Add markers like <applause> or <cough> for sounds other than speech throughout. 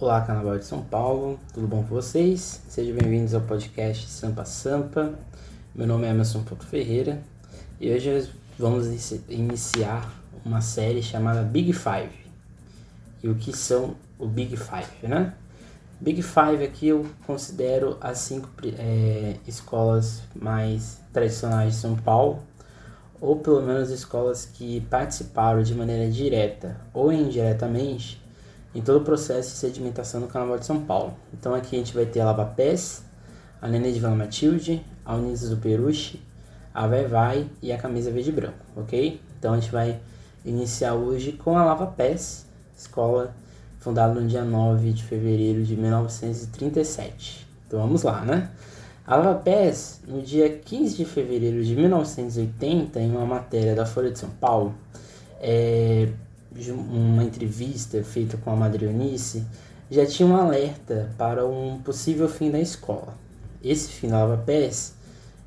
Olá, Carnaval de São Paulo, tudo bom com vocês? Sejam bem-vindos ao podcast Sampa Sampa. Meu nome é Emerson Porto Ferreira e hoje vamos iniciar uma série chamada Big Five. E o que são o Big Five, né? Big Five aqui eu considero as cinco é, escolas mais tradicionais de São Paulo, ou pelo menos escolas que participaram de maneira direta ou indiretamente em todo o processo de sedimentação do Carnaval de São Paulo. Então aqui a gente vai ter a Lava Pés, a Nenê de Vila Matilde, a Unidas do Peruche, a Vai Vai e a Camisa Verde e Branco, ok? Então a gente vai iniciar hoje com a Lava Pés, escola fundada no dia 9 de fevereiro de 1937. Então vamos lá, né? A Lava Pés, no dia 15 de fevereiro de 1980, em uma matéria da Folha de São Paulo, é, uma entrevista feita com a Madrionice, já tinha um alerta para um possível fim da escola. Esse fim da Pés,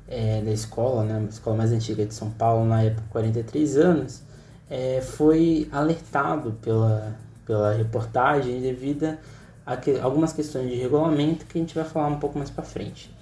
é, da escola, né, a escola mais antiga de São Paulo, na época 43 anos, é, foi alertado pela, pela reportagem devido a que, algumas questões de regulamento que a gente vai falar um pouco mais para frente.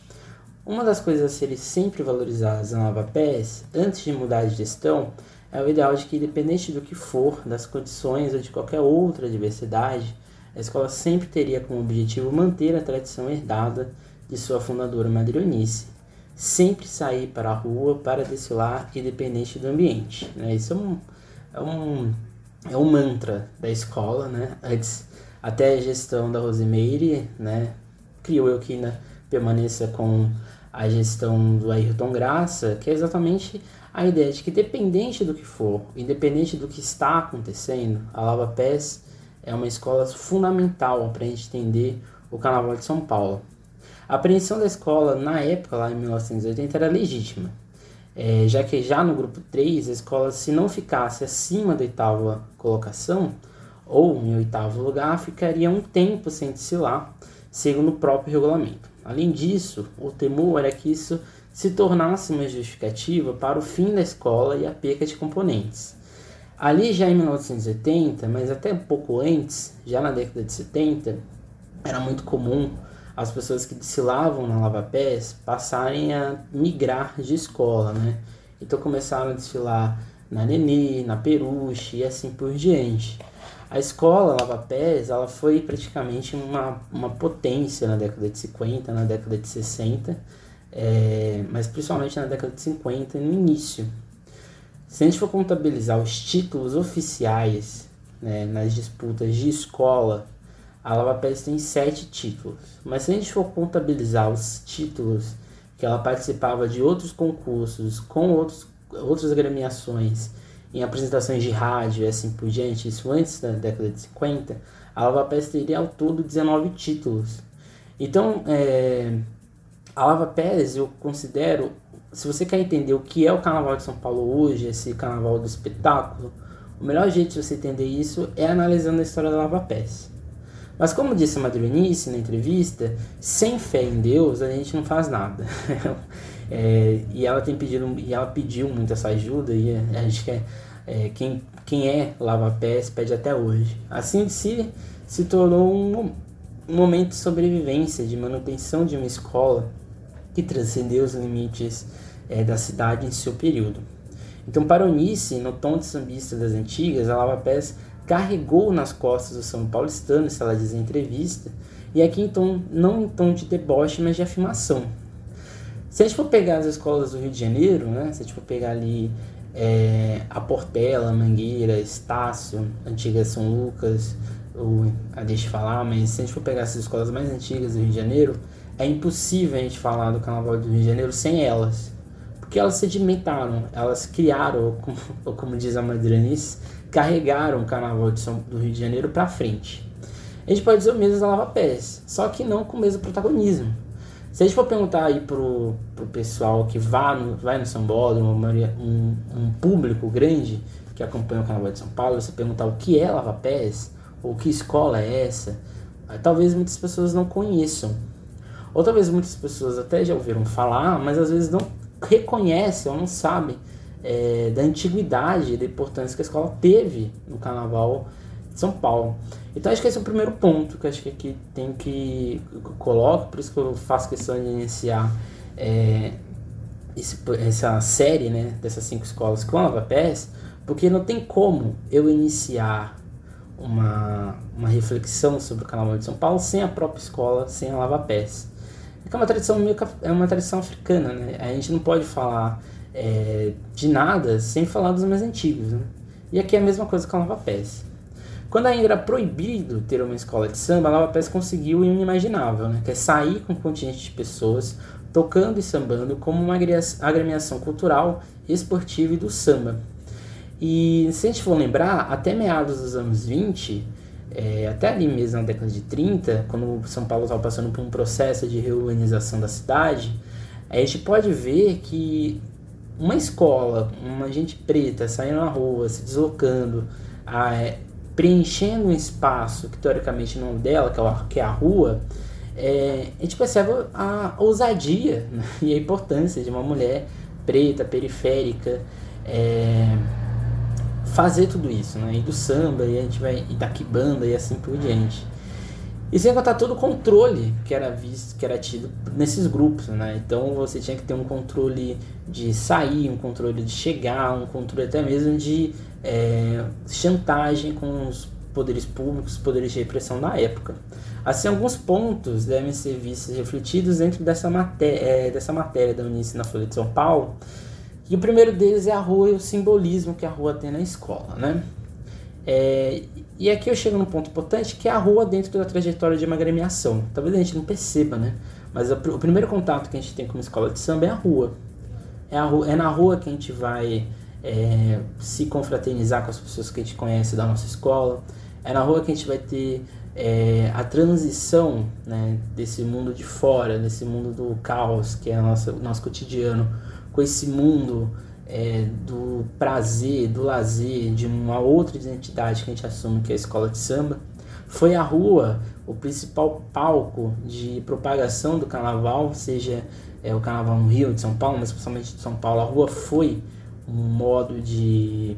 Uma das coisas a serem sempre valorizadas na Nova PES, antes de mudar de gestão, é o ideal de que, independente do que for, das condições ou de qualquer outra diversidade, a escola sempre teria como objetivo manter a tradição herdada de sua fundadora Madrionice, sempre sair para a rua para desfilar independente do ambiente. Né? Isso é um, é, um, é um mantra da escola, né? Antes, até a gestão da Rosemeire, né? criou eu que ainda permaneça com a gestão do Ayrton Graça, que é exatamente a ideia de que, dependente do que for, independente do que está acontecendo, a Lava Pés é uma escola fundamental para a gente entender o Carnaval de São Paulo. A apreensão da escola, na época, lá em 1980, era legítima, é, já que já no grupo 3, a escola, se não ficasse acima da oitava colocação, ou em oitavo lugar, ficaria um tempo sem desfilar, segundo o próprio regulamento. Além disso, o temor era que isso se tornasse uma justificativa para o fim da escola e a perca de componentes. Ali já em 1980, mas até um pouco antes, já na década de 70, era muito comum as pessoas que desfilavam na Lava Pés passarem a migrar de escola, né? Então começaram a desfilar na Nenê, na Peruche e assim por diante. A escola Lava Pés, ela foi praticamente uma, uma potência na década de 50, na década de 60, é, mas principalmente na década de 50 e no início. Se a gente for contabilizar os títulos oficiais né, nas disputas de escola, a Lava Pés tem sete títulos. Mas se a gente for contabilizar os títulos que ela participava de outros concursos, com outros, outras agremiações, em apresentações de rádio e assim por diante, isso antes da década de 50, a Lava Pés teria ao todo 19 títulos. Então, é, a Lava Pés eu considero, se você quer entender o que é o Carnaval de São Paulo hoje, esse Carnaval do espetáculo, o melhor jeito de você entender isso é analisando a história da Lava Pés. Mas como disse a Madronice na entrevista, sem fé em Deus a gente não faz nada. <laughs> é, e ela tem pedido, e ela pediu muito essa ajuda e a gente quer é, quem, quem é Lava Pés pede até hoje. Assim se se tornou um, um momento de sobrevivência, de manutenção de uma escola que transcendeu os limites é, da cidade em seu período. Então, para Unice, no tom de sambista das antigas, a Lava Pés carregou nas costas do São Paulistano, se ela diz em entrevista, e aqui tom, não em tom de deboche, mas de afirmação. Se a gente for pegar as escolas do Rio de Janeiro, né, se a gente for pegar ali é, a Portela, Mangueira, Estácio, Antiga São Lucas, ou, a deixa eu falar, mas se a gente for pegar essas escolas mais antigas do Rio de Janeiro, é impossível a gente falar do Carnaval do Rio de Janeiro sem elas. Porque elas sedimentaram, elas criaram, ou como, <laughs> ou como diz a Madranice, carregaram o Carnaval São, do Rio de Janeiro para frente. A gente pode dizer o mesmo da Lava Pés, só que não com o mesmo protagonismo. Se a gente for perguntar aí pro, pro pessoal que vai no, vai no São Bódromo, um, um público grande que acompanha o Carnaval de São Paulo, você perguntar o que é Lava Pés, ou que escola é essa, talvez muitas pessoas não conheçam. Ou talvez muitas pessoas até já ouviram falar, mas às vezes não reconhecem ou não sabem é, da antiguidade e da importância que a escola teve no carnaval São Paulo. Então acho que esse é o primeiro ponto que acho que aqui tem que coloco, por isso que eu faço questão de iniciar é, esse, essa série né, dessas cinco escolas com a Pés, porque não tem como eu iniciar uma, uma reflexão sobre o Carnaval de São Paulo sem a própria escola, sem a Lava Pés. É uma tradição é uma tradição africana, né? A gente não pode falar é, de nada sem falar dos mais antigos, né? E aqui é a mesma coisa com a Lava Pés. Quando ainda era proibido ter uma escola de samba, a Lava Pés conseguiu o inimaginável, né? que é sair com um contingente de pessoas tocando e sambando como uma agremiação cultural, esportiva e do samba. E se a gente for lembrar, até meados dos anos 20, é, até ali mesmo na década de 30, quando São Paulo estava passando por um processo de reurbanização da cidade, a gente pode ver que uma escola, uma gente preta saindo na rua, se deslocando, a, é, preenchendo um espaço que teoricamente não é dela, que é, a, que é a rua, é, a gente percebe a ousadia né? <laughs> e a importância de uma mulher preta, periférica, é, fazer tudo isso, né? E do samba, e a gente vai, e da banda e assim por diante. E sem contar todo o controle que era visto, que era tido nesses grupos, né? Então você tinha que ter um controle de sair, um controle de chegar, um controle até mesmo de é, chantagem com os poderes públicos, poderes de repressão da época. Assim, alguns pontos devem ser vistos refletidos dentro dessa matéria, é, dessa matéria da Unice na Folha de São Paulo. E o primeiro deles é a rua e o simbolismo que a rua tem na escola, né? É, e aqui eu chego num ponto importante que é a rua dentro da trajetória de uma agremiação. Talvez a gente não perceba, né? Mas o primeiro contato que a gente tem com uma escola de samba é a rua. É, a rua, é na rua que a gente vai é, se confraternizar com as pessoas que a gente conhece da nossa escola. É na rua que a gente vai ter é, a transição né, desse mundo de fora, desse mundo do caos, que é o nosso, nosso cotidiano, com esse mundo é, do prazer, do lazer, de uma outra identidade que a gente assume, que é a escola de samba. Foi a rua o principal palco de propagação do carnaval, seja é, o carnaval no Rio, de São Paulo, mas principalmente de São Paulo. A rua foi um modo de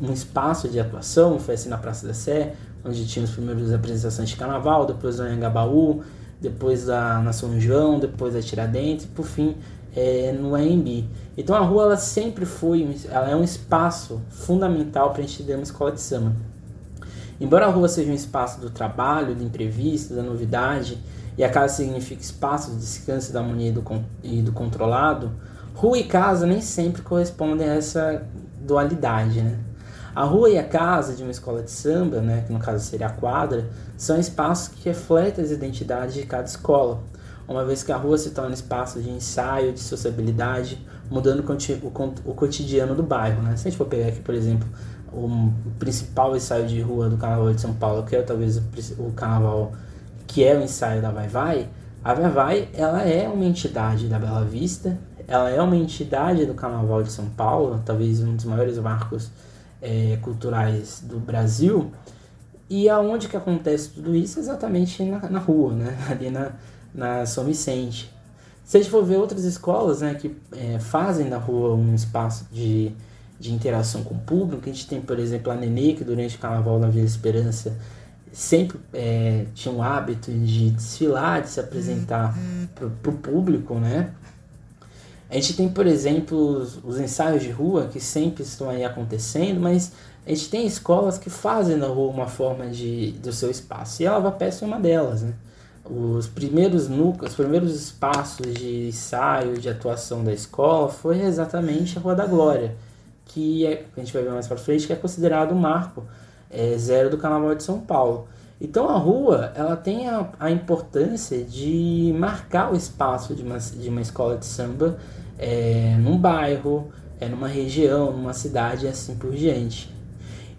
um espaço de atuação, foi assim na Praça da Sé, onde tinha as primeiras apresentações de carnaval, depois no Anhangabaú, depois da na São João, depois da Tiradentes, e por fim é, no AMB. Então a rua ela sempre foi, ela é um espaço fundamental para a gente ter uma escola de samba. Embora a rua seja um espaço do trabalho, do imprevisto, da novidade, e a casa significa espaço de descanso da harmonia e do, e do controlado, Rua e casa nem sempre correspondem a essa dualidade, né? A rua e a casa de uma escola de samba, né, que no caso seria a quadra, são espaços que refletem as identidades de cada escola, uma vez que a rua se torna espaço de ensaio, de sociabilidade, mudando o cotidiano do bairro. Né? Se a gente for pegar aqui, por exemplo, o principal ensaio de rua do Carnaval de São Paulo, que é talvez o carnaval que é o ensaio da Vai Vai, a Vai Vai ela é uma entidade da Bela Vista ela é uma entidade do Carnaval de São Paulo, talvez um dos maiores marcos é, culturais do Brasil. E aonde que acontece tudo isso? Exatamente na, na rua, né? <laughs> ali na, na São Vicente. Se a gente for ver outras escolas né, que é, fazem da rua um espaço de, de interação com o público, a gente tem, por exemplo, a Nenê, que durante o Carnaval na Vila Esperança sempre é, tinha um hábito de desfilar, de se apresentar uhum. para o público, né? A gente tem, por exemplo, os, os, ensaios de rua que sempre estão aí acontecendo, mas a gente tem escolas que fazem na rua uma forma de, do seu espaço. E a Lava Pés é uma delas, né? Os primeiros núcleos, os primeiros espaços de ensaio, de atuação da escola foi exatamente a Rua da Glória, que é, a gente vai ver mais para frente, que é considerado o marco é, zero do Carnaval de São Paulo. Então a rua ela tem a, a importância de marcar o espaço de uma, de uma escola de samba é, num bairro, é, numa região, numa cidade e assim por diante.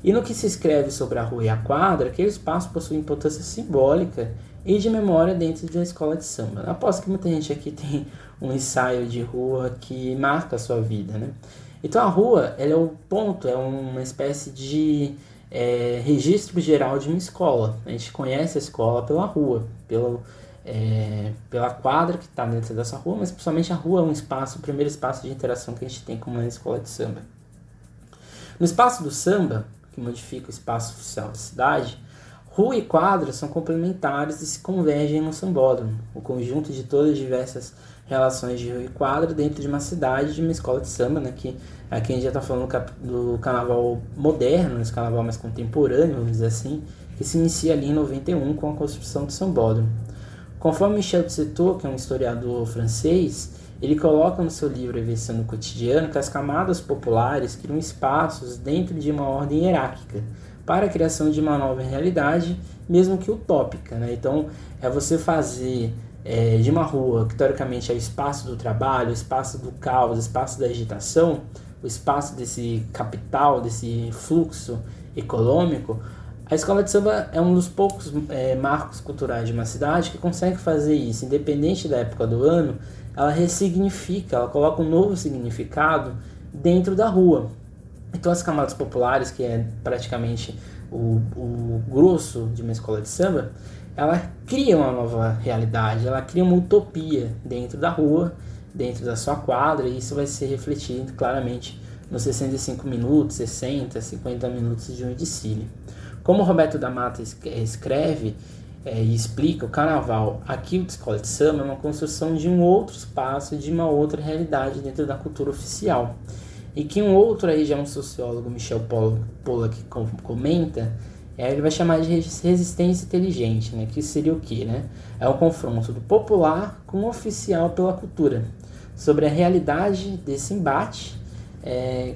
E no que se escreve sobre a rua e a quadra, aquele espaço possui importância simbólica e de memória dentro da escola de samba. Aposto que muita gente aqui tem um ensaio de rua que marca a sua vida, né? Então a rua, ela é o ponto, é uma espécie de é, registro geral de uma escola. A gente conhece a escola pela rua, pelo, é, pela quadra que está dentro dessa rua, mas principalmente a rua é um espaço, o primeiro espaço de interação que a gente tem com uma escola de samba. No espaço do samba, que modifica o espaço oficial da cidade, rua e quadra são complementares e se convergem no sambódromo, o conjunto de todas as diversas relações de rua e quadra dentro de uma cidade, de uma escola de samba, né, que aqui a gente já está falando do carnaval moderno, esse carnaval mais contemporâneo, vamos dizer assim, que se inicia ali em 91 com a construção do sambódromo. Conforme Michel Certeau, que é um historiador francês, ele coloca no seu livro Evolução no Cotidiano que as camadas populares criam espaços dentro de uma ordem hierárquica para a criação de uma nova realidade, mesmo que utópica. Né? Então, é você fazer é, de uma rua, que teoricamente é o espaço do trabalho, o espaço do caos, o espaço da agitação, o espaço desse capital, desse fluxo econômico, a escola de samba é um dos poucos é, marcos culturais de uma cidade que consegue fazer isso, independente da época do ano, ela ressignifica, ela coloca um novo significado dentro da rua. Então as camadas populares, que é praticamente o, o grosso de uma escola de samba, ela cria uma nova realidade, ela cria uma utopia dentro da rua, dentro da sua quadra, e isso vai ser refletido claramente nos 65 minutos, 60, 50 minutos de um desfile. Como Roberto da Mata escreve é, e explica, o carnaval aqui de escola de samba é uma construção de um outro espaço, de uma outra realidade dentro da cultura oficial. E que um outro aí já um sociólogo, Michel Pollack, comenta, é, ele vai chamar de resistência inteligente, né? que seria o que? Né? É o confronto do popular com o oficial pela cultura, sobre a realidade desse embate, é,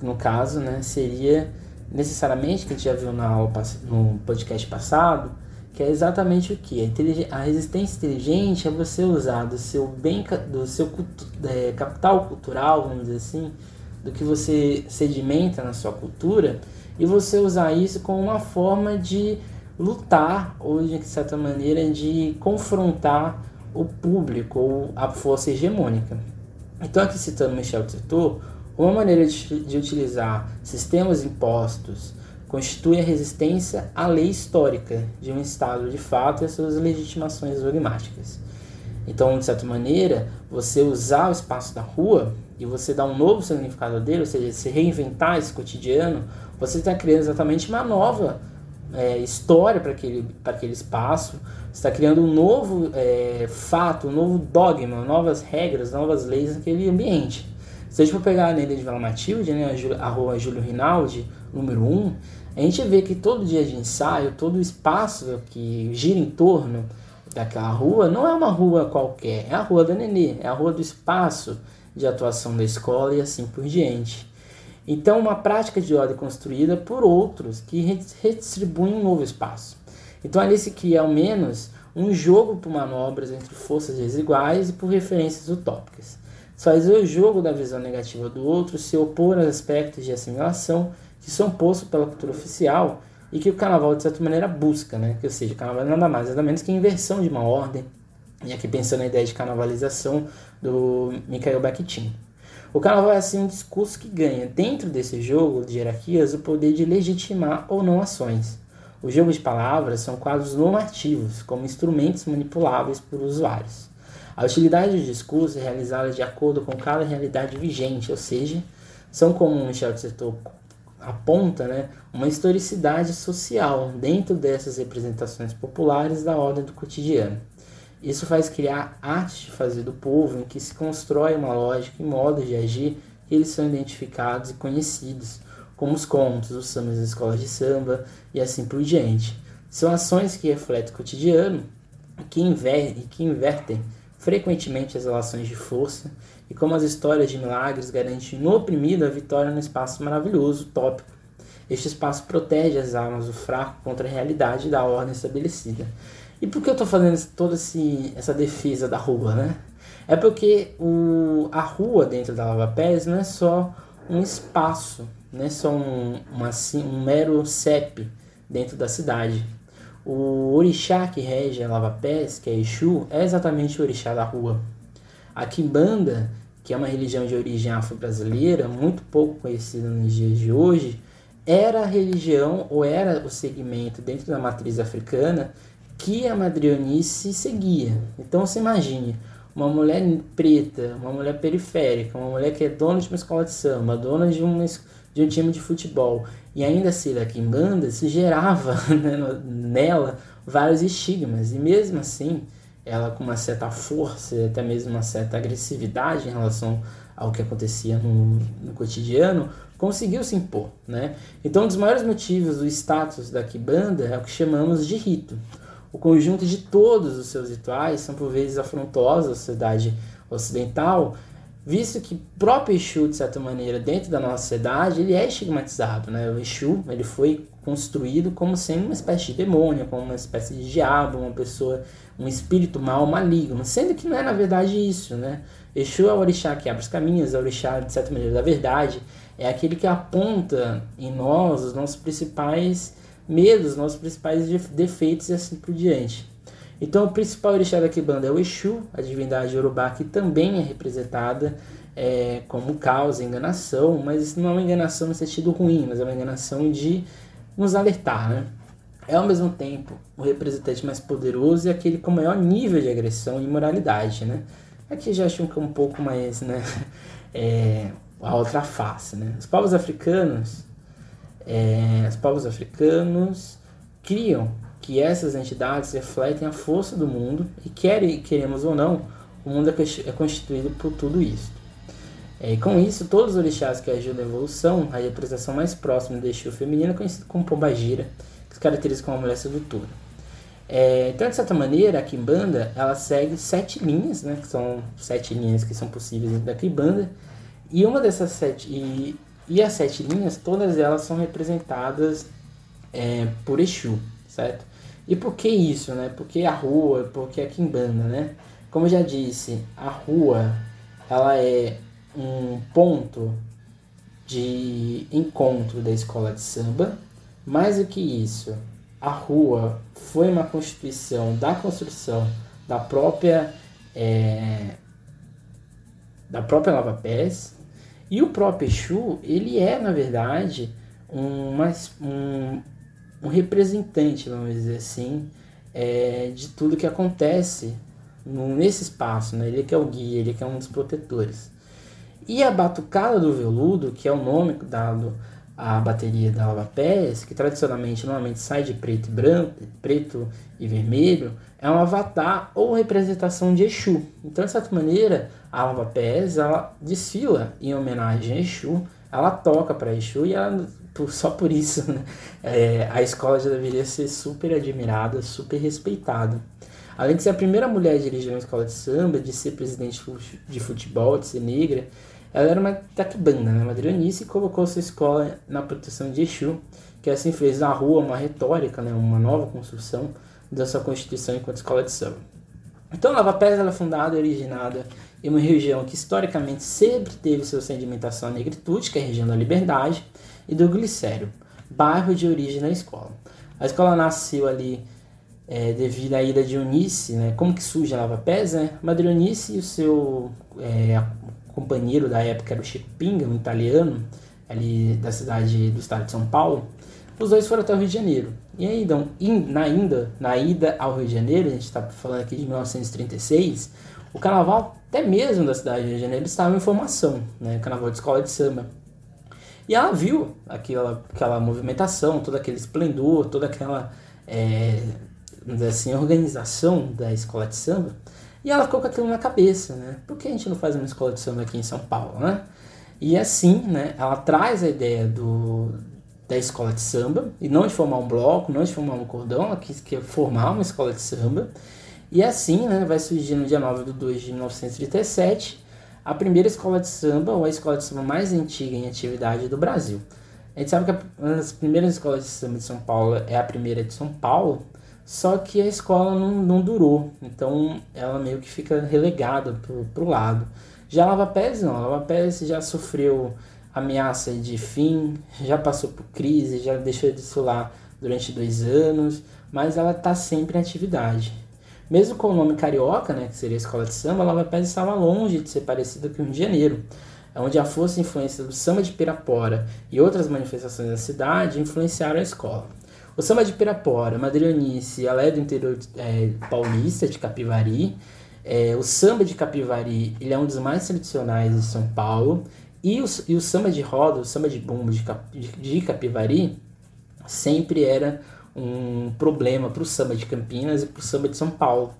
no caso, né, seria necessariamente, que a gente já viu na aula, no podcast passado, que é exatamente o que? A, a resistência inteligente é você usar do seu bem, do seu é, capital cultural, vamos dizer assim, do que você sedimenta na sua cultura, e você usar isso como uma forma de lutar, ou de certa maneira de confrontar o público ou a força hegemônica. Então, aqui citando Michel Tito, uma maneira de, de utilizar sistemas impostos constitui a resistência à lei histórica de um Estado de fato e às suas legitimações dogmáticas. Então, de certa maneira, você usar o espaço da rua e você dar um novo significado dele, ou seja, se reinventar esse cotidiano, você está criando exatamente uma nova é, história para aquele, aquele espaço, está criando um novo é, fato, um novo dogma, novas regras, novas leis naquele ambiente. Se a gente for pegar a lenda de Vila Matilde, né, a rua Júlio Rinaldi, número 1, a gente vê que todo dia de ensaio, todo o espaço que gira em torno daquela rua, não é uma rua qualquer, é a rua da Nenê, é a rua do espaço de atuação da escola e assim por diante. Então, uma prática de ordem construída por outros que redistribuem um novo espaço. Então, ali se cria ao menos um jogo por manobras entre forças desiguais e por referências utópicas fazer o jogo da visão negativa do outro se opor aos aspectos de assimilação que são postos pela cultura oficial e que o carnaval, de certa maneira, busca, né? Que, ou seja, o carnaval é nada mais, nada menos que a inversão de uma ordem, e aqui pensando na ideia de carnavalização do Mikhail Bakhtin. O carnaval é assim um discurso que ganha, dentro desse jogo de hierarquias, o poder de legitimar ou não ações. O jogo de palavras são quadros normativos, como instrumentos manipuláveis por usuários. A utilidade do discurso é realizada de acordo com cada realidade vigente, ou seja, são como o Michel Tsertou aponta, né, uma historicidade social dentro dessas representações populares da ordem do cotidiano. Isso faz criar artes de fazer do povo em que se constrói uma lógica e modos de agir que eles são identificados e conhecidos, como os contos, os sambas das escolas de samba e assim por diante. São ações que refletem o cotidiano que, inver que invertem frequentemente as relações de força, e como as histórias de milagres garantem no oprimido a vitória no espaço maravilhoso, tópico. Este espaço protege as almas do fraco contra a realidade da ordem estabelecida. E por que eu estou fazendo toda essa defesa da rua, né? É porque o, a rua dentro da Lava Pés não é só um espaço, não é só um, uma, um mero CEP dentro da cidade. O orixá que rege a Lava Pés, que é Exu, é exatamente o orixá da rua. A Kimbanda, que é uma religião de origem afro-brasileira, muito pouco conhecida nos dias de hoje, era a religião ou era o segmento dentro da matriz africana que a Madrionice seguia. Então você imagine uma mulher preta, uma mulher periférica, uma mulher que é dona de uma escola de samba, dona de uma, de um time de futebol e ainda ser da Kimbanda, se gerava <laughs> né, nela vários estigmas. E mesmo assim, ela com uma certa força, até mesmo uma certa agressividade em relação ao que acontecia no, no cotidiano, conseguiu se impor. Né? Então, um dos maiores motivos do status da Kibanda é o que chamamos de rito. O conjunto de todos os seus rituais são por vezes afrontosos à sociedade ocidental, visto que próprio Exu, de certa maneira, dentro da nossa sociedade, ele é estigmatizado. Né? O Exu ele foi construído como sendo uma espécie de demônio, como uma espécie de diabo, uma pessoa, um espírito mal, maligno, sendo que não é na verdade isso, né? Exu é o orixá que abre os caminhos, é o orixá, de certa maneira, da verdade, é aquele que aponta em nós os nossos principais medos, os nossos principais defeitos e assim por diante. Então, o principal orixá da Kibanda é o Exu, a divindade Yorubá, que também é representada é, como causa, enganação, mas não é uma enganação no sentido ruim, mas é uma enganação de nos alertar, né? É ao mesmo tempo o representante mais poderoso e aquele com maior nível de agressão e imoralidade, né? Aqui já acho que é um pouco mais, né? <laughs> É, a outra face, né? Os povos africanos, é, os povos africanos criam que essas entidades refletem a força do mundo e querem, queremos ou não, o mundo é, é constituído por tudo isso. É, e com isso, todos os orixás que ajudam a evolução, a representação mais próxima do Exu feminino é conhecida como Pombagira, que se caracteriza como uma mulher sedutora. É, então, de certa maneira, a Kimbanda ela segue sete linhas, né, que são sete linhas que são possíveis dentro da Kimbanda, e uma dessas sete e, e as sete linhas, todas elas são representadas é, por Exu, certo? E por que isso, né? Porque a rua, porque a Kimbanda, né? Como eu já disse, a rua ela é um ponto de encontro da escola de samba. Mais do que isso, a rua foi uma constituição da construção da própria é, da própria Lava Pés e o próprio Exu ele é na verdade um, um, um representante vamos dizer assim é, de tudo que acontece no, nesse espaço né? ele que é o guia ele que é um dos protetores e a batucada do veludo, que é o nome dado à bateria da Lava Pés, que tradicionalmente normalmente sai de preto e branco, preto e vermelho, é um avatar ou representação de Exu. Então, de certa maneira, a Lava Pés ela desfila em homenagem a Exu, ela toca para Exu e ela, só por isso né, é, a escola já deveria ser super admirada, super respeitada. Além de ser a primeira mulher a dirigir uma escola de samba, de ser presidente de futebol, de ser negra, ela era uma taquibanda, né, madrianice, e colocou sua escola na proteção de Exu, que assim fez da rua uma retórica, né, uma nova construção da sua constituição enquanto escola de samba. Então, Nova Pés ela é fundada e originada em uma região que historicamente sempre teve sua sedimentação à negritude, que é a região da Liberdade, e do Glicério, bairro de origem da escola. A escola nasceu ali é, devido à ida de Eunice, né? Como que surge a Lava Pés, né? Madre Eunice e o seu é, companheiro da época era o Chico Pinga, um italiano, ali da cidade do estado de São Paulo, os dois foram até o Rio de Janeiro. E aí, então, na, ida, na ida ao Rio de Janeiro, a gente está falando aqui de 1936, o carnaval, até mesmo da cidade do Rio de Janeiro, estava em formação, né? Carnaval de escola de samba. E ela viu aquela, aquela movimentação, todo aquele esplendor, toda aquela, é, assim, organização da escola de samba. E ela ficou com aquilo na cabeça, né? Por que a gente não faz uma escola de samba aqui em São Paulo, né? E assim, né, ela traz a ideia do, da escola de samba, e não de formar um bloco, não de formar um cordão, ela quis que formar uma escola de samba. E assim, né, vai surgir no dia 9 de 2 de 1937 a primeira escola de samba, ou a escola de samba mais antiga em atividade do Brasil. A gente sabe que das primeiras escolas de samba de São Paulo é a primeira de São Paulo, só que a escola não, não durou, então ela meio que fica relegada pro, pro lado. Já a Lava Pés não, a Lava Pés já sofreu ameaça de fim, já passou por crise, já deixou de desfilar durante dois anos, mas ela está sempre em atividade. Mesmo com o nome carioca, né, que seria a escola de samba, a Lava Pés estava longe de ser parecida com o Rio de Janeiro, onde a força e influência do samba de Pirapora e outras manifestações da cidade influenciaram a escola. O samba de Pirapora, Madrianice, ela é do interior é, paulista, de Capivari. É, o samba de Capivari ele é um dos mais tradicionais de São Paulo. E o, e o samba de roda, o samba de bumbo de, de, de Capivari, sempre era um problema para o samba de Campinas e para o samba de São Paulo,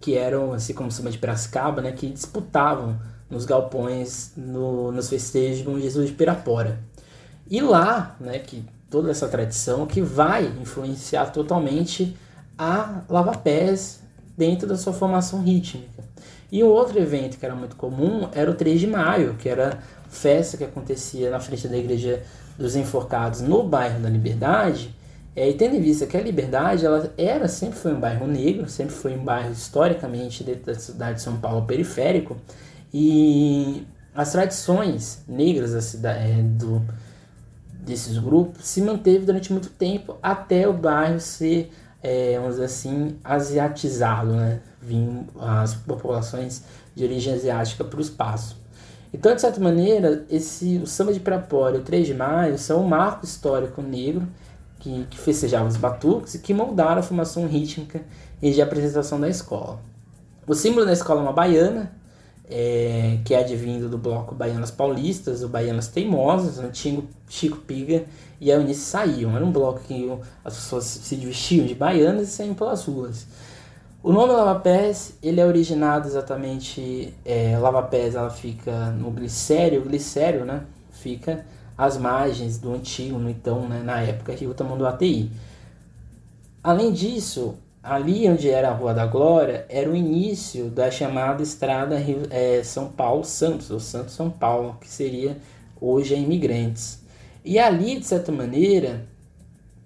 que eram, assim como o samba de Piracicaba, né, que disputavam nos galpões, no, nos festejos do Jesus de Pirapora. E lá, né, que toda essa tradição que vai influenciar totalmente a Lava Pés dentro da sua formação rítmica. E um outro evento que era muito comum era o 3 de maio, que era festa que acontecia na frente da Igreja dos Enforcados no bairro da Liberdade. É, e tendo em vista que a Liberdade ela era sempre foi um bairro negro, sempre foi um bairro historicamente dentro da cidade de São Paulo periférico, e as tradições negras da cidade, é, do, desses grupos se manteve durante muito tempo até o bairro ser, é, vamos dizer assim, asiatizado, né? Vinham as populações de origem asiática para o espaço. Então, de certa maneira, esse, o samba de Pirapora o 3 de maio são um marco histórico negro que, que festejava os batuques e que moldaram a formação rítmica e de apresentação da escola. O símbolo da escola é uma baiana, é, que é advindo do bloco Baianas Paulistas, o Baianas Teimosas, o antigo Chico Piga e a Eunice saíam. Era um bloco que as pessoas se vestiam de baianas e saíam pelas ruas. O nome Lava Pés, ele é originado exatamente, é, Lava Pés ela fica no glicério, o glicério, né, fica às margens do antigo, no então, né, na época, Rio Tamanduateí. Além disso, ali onde era a Rua da Glória, era o início da chamada estrada Rio, é, São Paulo-Santos, ou Santos-São Paulo, que seria hoje a Imigrantes. E ali, de certa maneira,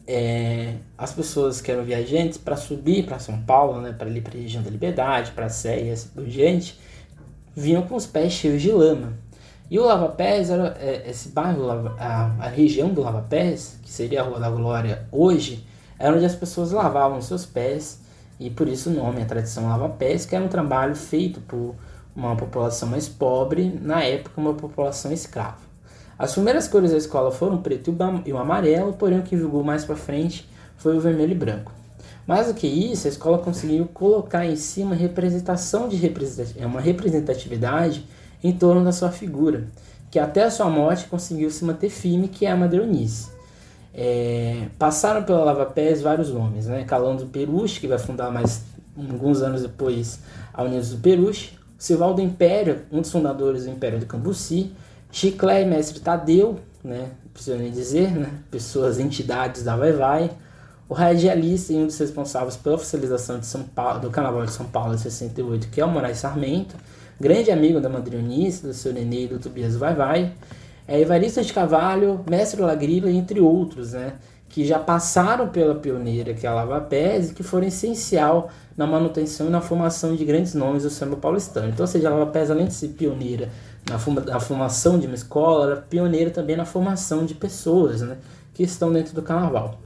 é, as pessoas que eram viajantes, para subir para São Paulo, né, para ali para a região da Liberdade, para Sé e assim por diante, vinham com os pés cheios de lama. E o Lava Pés, era, é, esse bairro, a, a região do Lava Pés, que seria a Rua da Glória hoje, era onde as pessoas lavavam seus pés e por isso o nome, a tradição lava-pés, que era um trabalho feito por uma população mais pobre, na época uma população escrava. As primeiras cores da escola foram o preto e o amarelo, porém o que vingou mais para frente foi o vermelho e branco. Mais do que isso, a escola conseguiu colocar em si uma representação de representatividade, uma representatividade em torno da sua figura, que até a sua morte conseguiu se manter firme, que é a Madronice. É, passaram pela Lava Pés vários homens, né? Calando Peruche, que vai fundar mais alguns anos depois a Unidos do Peruche, Silvaldo Império, um dos fundadores do Império do Cambuci, Chiclé e Mestre Tadeu, né? Preciso nem dizer, né? Pessoas, entidades da Vai Vai, o radialista e um dos responsáveis pela oficialização de São Paulo, do Carnaval de São Paulo em 68, que é o Moraes Sarmento, grande amigo da Madrionice, do seu Nenê e do Tobias Vai Vai, é, Evaristo de Cavalho, Mestre Lagrilo, entre outros, né? Que já passaram pela pioneira, que é a Lava Pés, e que foram essencial na manutenção e na formação de grandes nomes do samba paulistano. Então, ou seja, a Lava Pés, além de ser pioneira na, na formação de uma escola, era pioneira também na formação de pessoas, né? Que estão dentro do carnaval.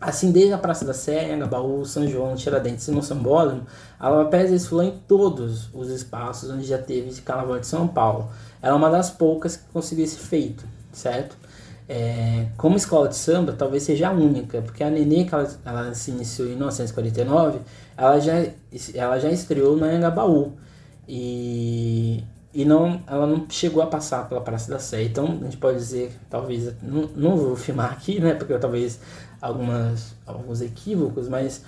Assim, desde a Praça da Sé, Angabaú, São João, Tiradentes e Moçambódromo, a Lava Pés desfilou em todos os espaços onde já teve esse carnaval de São Paulo. Ela é uma das poucas que conseguiu esse feito, certo? É, como escola de samba, talvez seja a única, porque a Nenê, que ela, ela, se iniciou em 1949, ela já, ela já estreou na Angabaú. E, e não, ela não chegou a passar pela Praça da Sé. Então, a gente pode dizer, talvez, não, não vou filmar aqui, né, porque talvez algumas, alguns equívocos, mas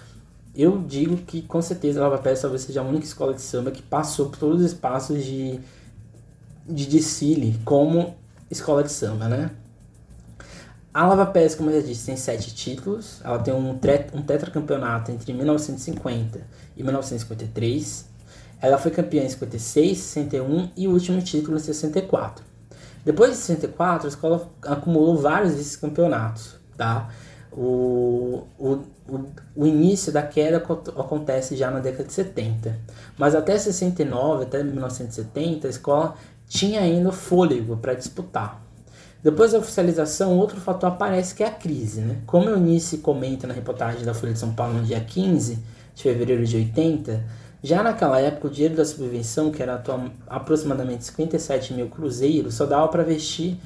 eu digo que com certeza a Lava Pés talvez seja a única escola de samba que passou por todos os espaços de, de desfile como escola de samba, né? A Lava Pés, como eu já disse, tem sete títulos. Ela tem um, um tetracampeonato entre 1950 e 1953. Ela foi campeã em 56, 61 e o último título em 64. Depois de 64, a escola acumulou vários vice-campeonatos, tá? O, o, o, início da queda acontece já na década de 70. Mas até 69, até 1970, a escola tinha ainda fôlego para disputar. Depois da oficialização, outro fator aparece que é a crise. Né? Como o Eunice comenta na reportagem da Folha de São Paulo no dia 15 de fevereiro de 80, já naquela época o dinheiro da subvenção, que era aproximadamente 57 mil cruzeiros, só dava para vestir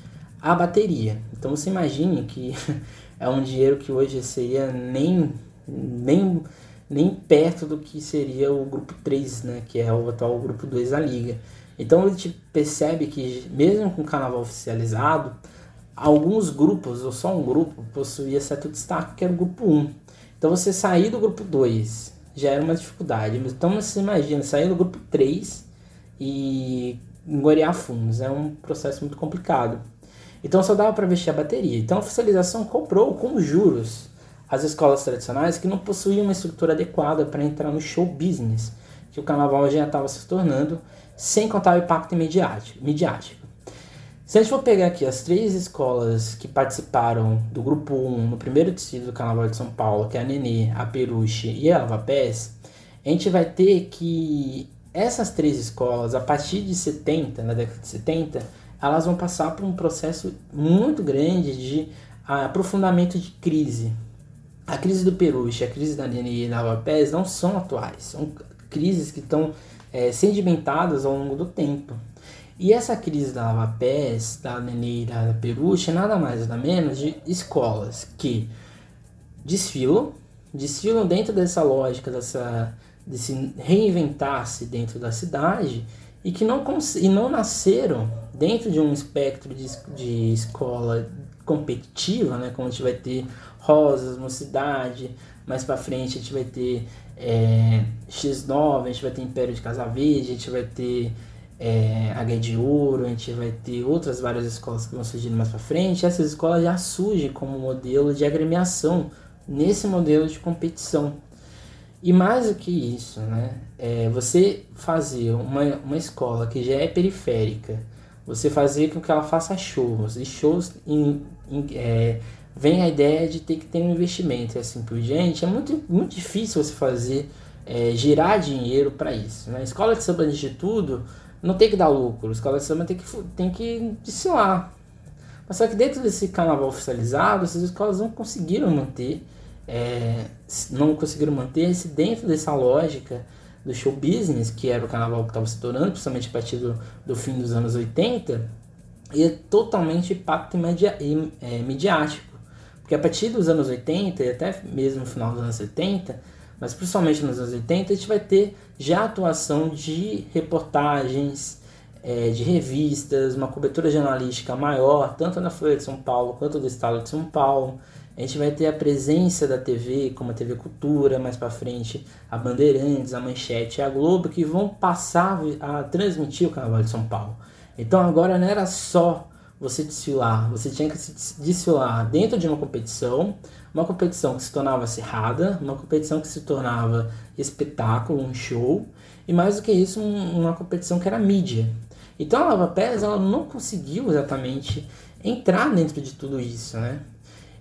a bateria. Então você imagine que <laughs> é um dinheiro que hoje seria nem, nem, nem perto do que seria o grupo 3, né, que é o atual grupo 2 da liga. Então a gente percebe que, mesmo com o carnaval oficializado, alguns grupos, ou só um grupo, possuía certo destaque, que era o grupo 1. Então você sair do grupo 2 já era uma dificuldade. Então você imagina sair do grupo 3 e engorear fundos. É um processo muito complicado. Então só dava para vestir a bateria. Então a oficialização cobrou com juros as escolas tradicionais que não possuíam uma estrutura adequada para entrar no show business, que o carnaval já estava se tornando, sem contar o impacto midiático. Se a gente for pegar aqui as três escolas que participaram do grupo 1 no primeiro desfile do Carnaval de São Paulo, que é a Nenê, a Peruche e a Lava Pés, a gente vai ter que essas três escolas, a partir de 70, na década de 70, elas vão passar por um processo muito grande de aprofundamento de crise. A crise do Peruche, a crise da Nenê e da Lava Pés não são atuais, são crises que estão é, sedimentadas ao longo do tempo. E essa crise da Lava Pés, da Nenê da Peruche, nada mais nada menos de escolas que desfilam, desfilam dentro dessa lógica, dessa, desse reinventar-se dentro da cidade e que não, e não nasceram dentro de um espectro de, de escola competitiva, né, como a gente vai ter Rosas, Mocidade, mais para frente a gente vai ter é, X9, a gente vai ter Império de Casa Verde, a gente vai ter é, H de Ouro, a gente vai ter outras várias escolas que vão surgindo mais para frente. Essas escolas já surgem como modelo de agremiação nesse modelo de competição. E mais do que isso, né? É você fazer uma, uma escola que já é periférica, você fazer com que ela faça shows, e shows em, em, é, vem a ideia de ter que ter um investimento e assim por diante, é muito, muito difícil você fazer é, girar dinheiro para isso. Né? Escola de samba de tudo não tem que dar lucro, a escola de samba tem que, tem que desfilar. Mas só que dentro desse carnaval oficializado, essas escolas não conseguiram manter, é, não conseguiram manter-se dentro dessa lógica do show business, que era o carnaval que estava se tornando, principalmente a partir do, do fim dos anos 80, e é totalmente impacto media, é, midiático. Porque a partir dos anos 80 e até mesmo no final dos anos 70, mas principalmente nos anos 80, a gente vai ter já atuação de reportagens, é, de revistas, uma cobertura jornalística maior, tanto na Folha de São Paulo quanto do Estado de São Paulo. A gente vai ter a presença da TV, como a TV Cultura, mais para frente, a Bandeirantes, a Manchete e a Globo, que vão passar a transmitir o Carnaval de São Paulo. Então agora não era só você desfilar, você tinha que se desfilar dentro de uma competição, uma competição que se tornava acirrada, uma competição que se tornava espetáculo, um show, e mais do que isso, um, uma competição que era mídia. Então a Lava Pés ela não conseguiu exatamente entrar dentro de tudo isso, né?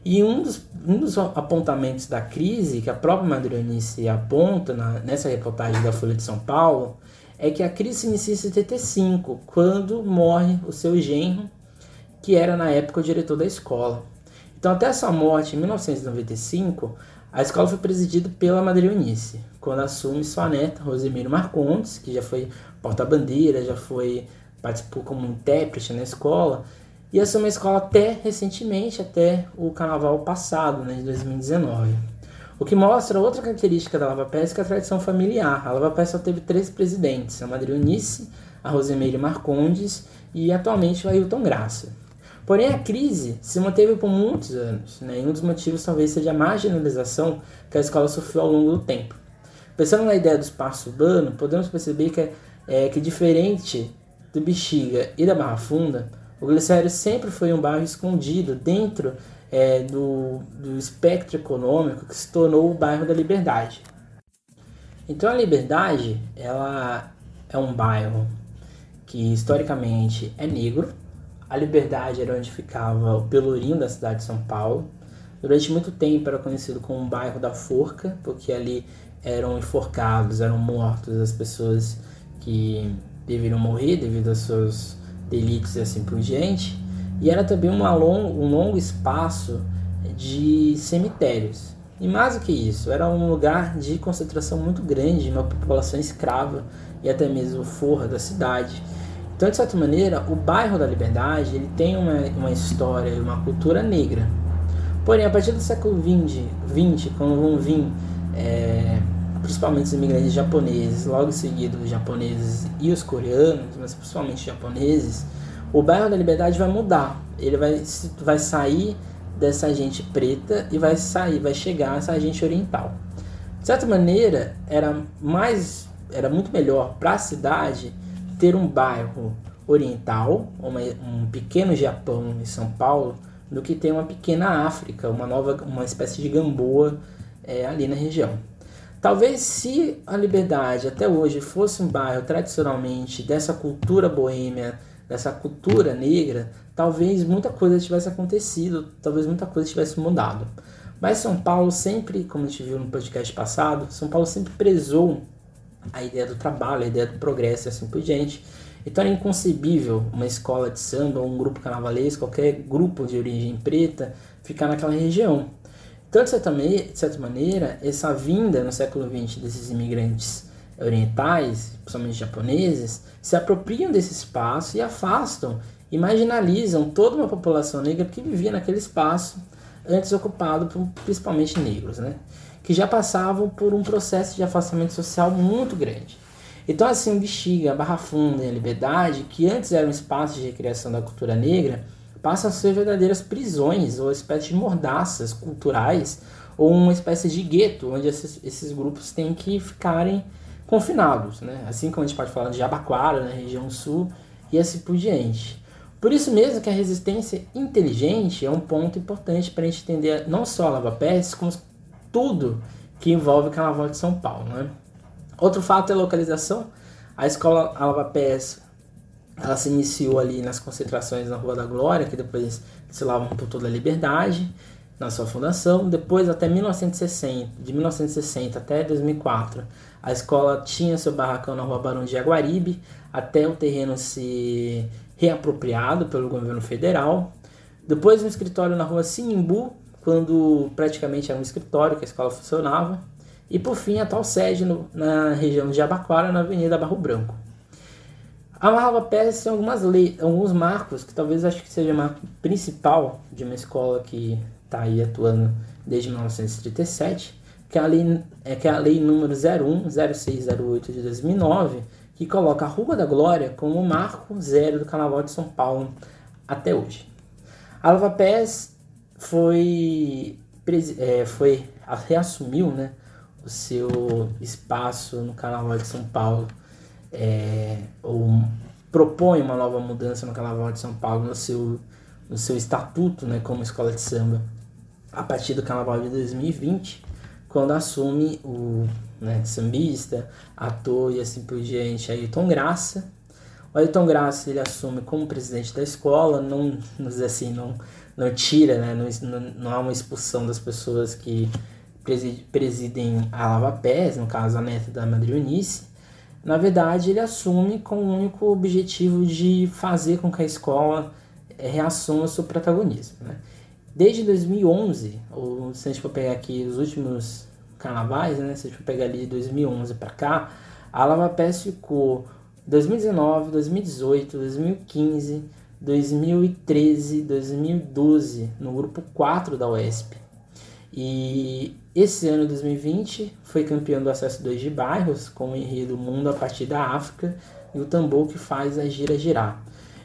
E um dos, um dos apontamentos da crise que a própria Madrionice aponta na, nessa reportagem da Folha de São Paulo é que a crise se inicia em 75, quando morre o seu genro, que era na época o diretor da escola. Então, até essa morte, em 1995, a escola foi presidida pela Madre Eunice, quando assume sua neta, Rosemiro Marcondes, que já foi porta-bandeira, já foi participou como intérprete na escola, e assume a escola até recentemente, até o carnaval passado, né, de 2019. O que mostra outra característica da Lava Pés, que é a tradição familiar. A Lava Pés só teve três presidentes, a Madre Eunice, a Rosemary Marcondes e atualmente o Ailton Graça. Porém, a crise se manteve por muitos anos, né? e um dos motivos talvez seja a marginalização que a escola sofreu ao longo do tempo. Pensando na ideia do espaço urbano, podemos perceber que, é, que diferente do Bexiga e da Barra Funda, o Glicério sempre foi um bairro escondido dentro é, do, do espectro econômico que se tornou o bairro da Liberdade. Então a Liberdade ela é um bairro que historicamente é negro, a Liberdade era onde ficava o Pelourinho da cidade de São Paulo. Durante muito tempo era conhecido como o bairro da Forca, porque ali eram enforcados, eram mortos as pessoas que deveriam morrer devido aos seus delitos e assim por diante. E era também long, um longo espaço de cemitérios. E mais do que isso, era um lugar de concentração muito grande de uma população escrava e até mesmo forra da cidade. Então, de certa maneira, o bairro da Liberdade ele tem uma, uma história e uma cultura negra. Porém, a partir do século XX, 20, quando vão vir, é, principalmente os imigrantes japoneses, logo em seguida os japoneses e os coreanos, mas principalmente os japoneses, o bairro da Liberdade vai mudar. Ele vai, vai sair dessa gente preta e vai sair, vai chegar essa gente oriental. De certa maneira, era mais, era muito melhor para a cidade ter um bairro oriental, uma, um pequeno Japão em São Paulo, do que ter uma pequena África, uma nova, uma espécie de Gamboa é, ali na região. Talvez se a Liberdade até hoje fosse um bairro tradicionalmente dessa cultura boêmia, dessa cultura negra, talvez muita coisa tivesse acontecido, talvez muita coisa tivesse mudado. Mas São Paulo sempre, como a gente viu no podcast passado, São Paulo sempre prezou a ideia do trabalho, a ideia do progresso e assim por diante. Então é inconcebível uma escola de samba, um grupo carnavalesco, qualquer grupo de origem preta ficar naquela região. Então, de certa, de certa maneira, essa vinda no século XX desses imigrantes orientais, principalmente japoneses, se apropriam desse espaço e afastam e marginalizam toda uma população negra que vivia naquele espaço antes ocupado por principalmente negros, né? Que já passavam por um processo de afastamento social muito grande. Então, assim, o Bexiga, a Barra Funda e a Liberdade, que antes eram espaços de recreação da cultura negra, passam a ser verdadeiras prisões ou espécie de mordaças culturais ou uma espécie de gueto onde esses, esses grupos têm que ficarem confinados, né? assim como a gente pode falar de Jabaquara, na região sul, e assim por diante. Por isso mesmo que a resistência inteligente é um ponto importante para a gente entender não só a Lava Pés, como tudo que envolve o Carnaval de São Paulo. Né? Outro fato é a localização. A escola Alva Pés ela se iniciou ali nas concentrações na Rua da Glória, que depois se lavam por toda a liberdade, na sua fundação. Depois, até 1960, de 1960 até 2004, a escola tinha seu barracão na Rua Barão de Jaguaribe, até o terreno ser reapropriado pelo governo federal. Depois, um escritório na Rua Sinimbu, quando praticamente era um escritório que a escola funcionava. E por fim, a tal sede no, na região de Abaquara, na Avenida Barro Branco. A Lava Pés tem algumas alguns marcos que talvez acho que seja o marco principal de uma escola que está aí atuando desde 1937, que é a lei, é, que é a lei número 010608 de 2009, que coloca a Rua da Glória como marco zero do Carnaval de São Paulo até hoje. A Lava Pés foi, é, foi reassumiu né, o seu espaço no Carnaval de São Paulo, é, ou propõe uma nova mudança no Carnaval de São Paulo no seu, no seu estatuto né, como escola de samba, a partir do Carnaval de 2020, quando assume o né, sambista, ator e assim por diante, Ailton Graça. O Ailton Graça ele assume como presidente da escola, não, assim, não, não tira, né, não, não há uma expulsão das pessoas que presidem a Lava Pés, no caso a neta da Madre Eunice, na verdade ele assume com o único objetivo de fazer com que a escola eh, reassuma seu protagonismo. Né? Desde 2011, ou se a gente for pegar aqui os últimos carnavais, né? se a gente for pegar ali de 2011 para cá, a Lava Pés ficou 2019, 2018, 2015, 2013, 2012 no grupo 4 da UESP. E esse ano 2020 foi campeão do acesso 2 de bairros com o enredo Mundo a partir da África e o tambor que faz a gira girar.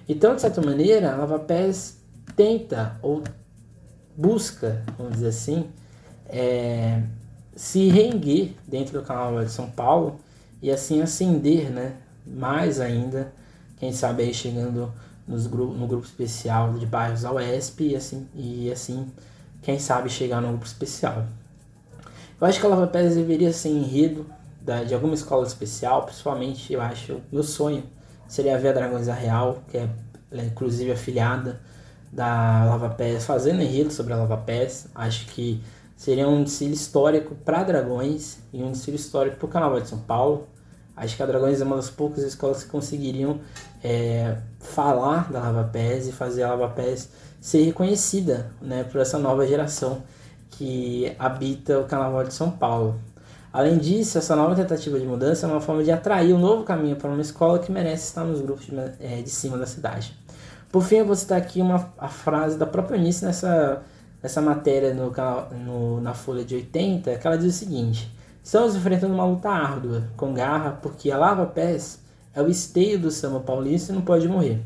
Então, de certa maneira, a Lava Pés tenta ou busca, vamos dizer assim, é, se reenguer dentro do Carnaval de São Paulo e assim ascender, né, mais ainda, quem sabe aí chegando nos gru no grupo especial de bairros da UESP e assim, e assim quem sabe chegar no grupo especial. Eu acho que a Lava Pés deveria ser enredo da, de alguma escola especial, principalmente, eu acho, meu sonho seria ver a Dragões da Real, que é, é inclusive afiliada da Lava Pés, fazendo enredo sobre a Lava Pés. Acho que seria um desfile histórico para Dragões e um desfile histórico para o Carnaval de São Paulo. Acho que a Dragões é uma das poucas escolas que conseguiriam é, falar da Lava Pés e fazer a Lava Pés ser reconhecida né, por essa nova geração que habita o Carnaval de São Paulo. Além disso, essa nova tentativa de mudança é uma forma de atrair um novo caminho para uma escola que merece estar nos grupos de, é, de cima da cidade. Por fim, eu vou citar aqui uma, a frase da própria Eunice nessa, nessa matéria no, no, na Folha de 80, que ela diz o seguinte: Estamos enfrentando uma luta árdua, com garra, porque a Lava Pés é o esteio do samba paulista e não pode morrer.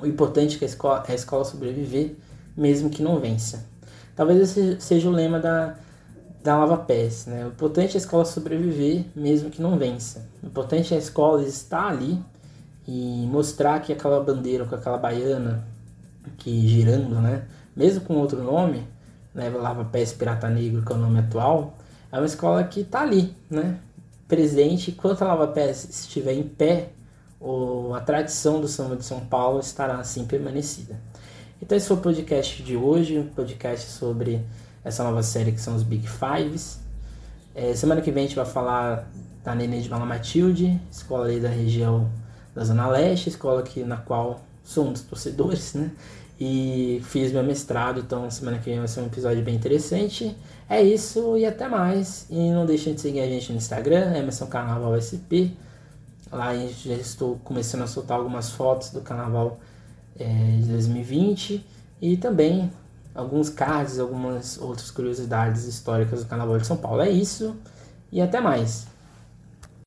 O importante é, que a escola, é a escola sobreviver, mesmo que não vença. Talvez esse seja o lema da, da Lava Pés. Né? O importante é a escola sobreviver, mesmo que não vença. O importante é a escola estar ali e mostrar que aquela bandeira com aquela baiana que girando, né? mesmo com outro nome, né? Lava Pés Pirata Negro, que é o nome atual, é uma escola que está ali, né? Presente. Enquanto a Lava Pés estiver em pé, o, a tradição do samba de São Paulo estará assim permanecida. Então esse foi o podcast de hoje, um podcast sobre essa nova série que são os Big Fives. É, semana que vem a gente vai falar da Nenê de Mala Matilde, escola ali da região da Zona Leste, escola que, na qual sou um dos torcedores, né? E fiz meu mestrado, então semana que vem vai ser um episódio bem interessante. É isso e até mais. E não deixem de seguir a gente no Instagram, Emerson Carnaval SP. Lá já estou começando a soltar algumas fotos do carnaval é, de 2020 e também alguns cards, algumas outras curiosidades históricas do carnaval de São Paulo. É isso e até mais.